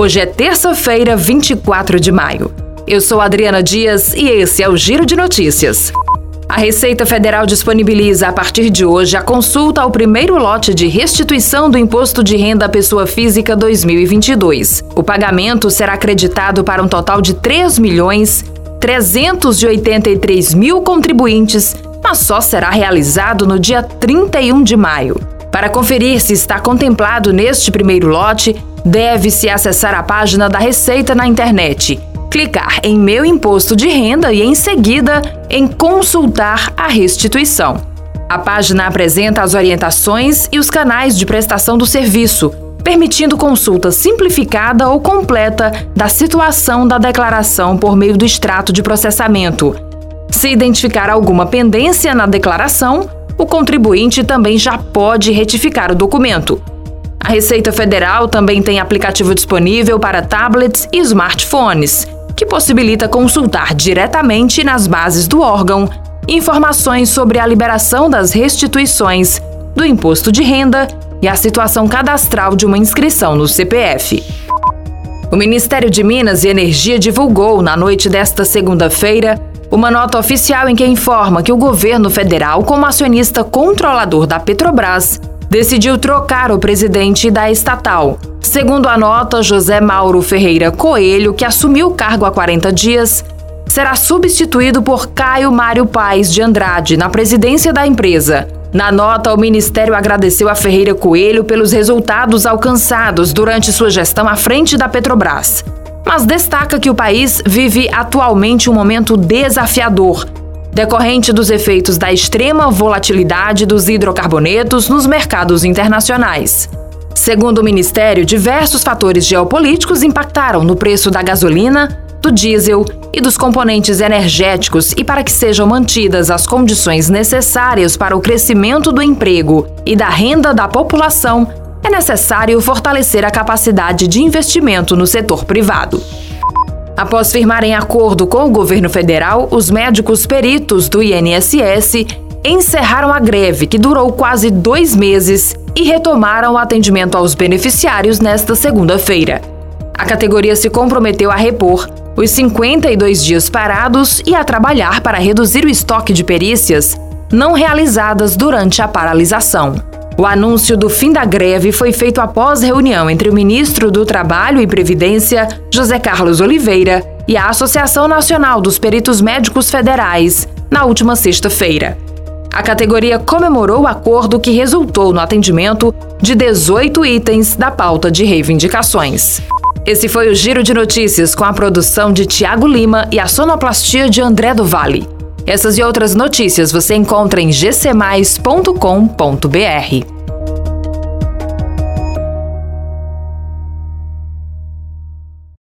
Hoje é terça-feira, 24 de maio. Eu sou Adriana Dias e esse é o Giro de Notícias. A Receita Federal disponibiliza a partir de hoje a consulta ao primeiro lote de restituição do Imposto de Renda à Pessoa Física 2022. O pagamento será acreditado para um total de 3 milhões 383 mil contribuintes, mas só será realizado no dia 31 de maio. Para conferir se está contemplado neste primeiro lote, deve-se acessar a página da Receita na internet, clicar em Meu Imposto de Renda e, em seguida, em Consultar a Restituição. A página apresenta as orientações e os canais de prestação do serviço, permitindo consulta simplificada ou completa da situação da declaração por meio do extrato de processamento. Se identificar alguma pendência na declaração, o contribuinte também já pode retificar o documento. A Receita Federal também tem aplicativo disponível para tablets e smartphones, que possibilita consultar diretamente nas bases do órgão informações sobre a liberação das restituições, do imposto de renda e a situação cadastral de uma inscrição no CPF. O Ministério de Minas e Energia divulgou, na noite desta segunda-feira, uma nota oficial em que informa que o governo federal, como acionista controlador da Petrobras, decidiu trocar o presidente da estatal. Segundo a nota, José Mauro Ferreira Coelho, que assumiu o cargo há 40 dias, será substituído por Caio Mário Paes de Andrade na presidência da empresa. Na nota, o Ministério agradeceu a Ferreira Coelho pelos resultados alcançados durante sua gestão à frente da Petrobras mas destaca que o país vive atualmente um momento desafiador, decorrente dos efeitos da extrema volatilidade dos hidrocarbonetos nos mercados internacionais. Segundo o Ministério, diversos fatores geopolíticos impactaram no preço da gasolina, do diesel e dos componentes energéticos, e para que sejam mantidas as condições necessárias para o crescimento do emprego e da renda da população, é necessário fortalecer a capacidade de investimento no setor privado. Após firmarem acordo com o governo federal, os médicos peritos do INSS encerraram a greve, que durou quase dois meses, e retomaram o atendimento aos beneficiários nesta segunda-feira. A categoria se comprometeu a repor os 52 dias parados e a trabalhar para reduzir o estoque de perícias não realizadas durante a paralisação. O anúncio do fim da greve foi feito após reunião entre o ministro do Trabalho e Previdência, José Carlos Oliveira, e a Associação Nacional dos Peritos Médicos Federais, na última sexta-feira. A categoria comemorou o acordo que resultou no atendimento de 18 itens da pauta de reivindicações. Esse foi o Giro de Notícias com a produção de Tiago Lima e a sonoplastia de André do Vale. Essas e outras notícias você encontra em gcmais.com.br.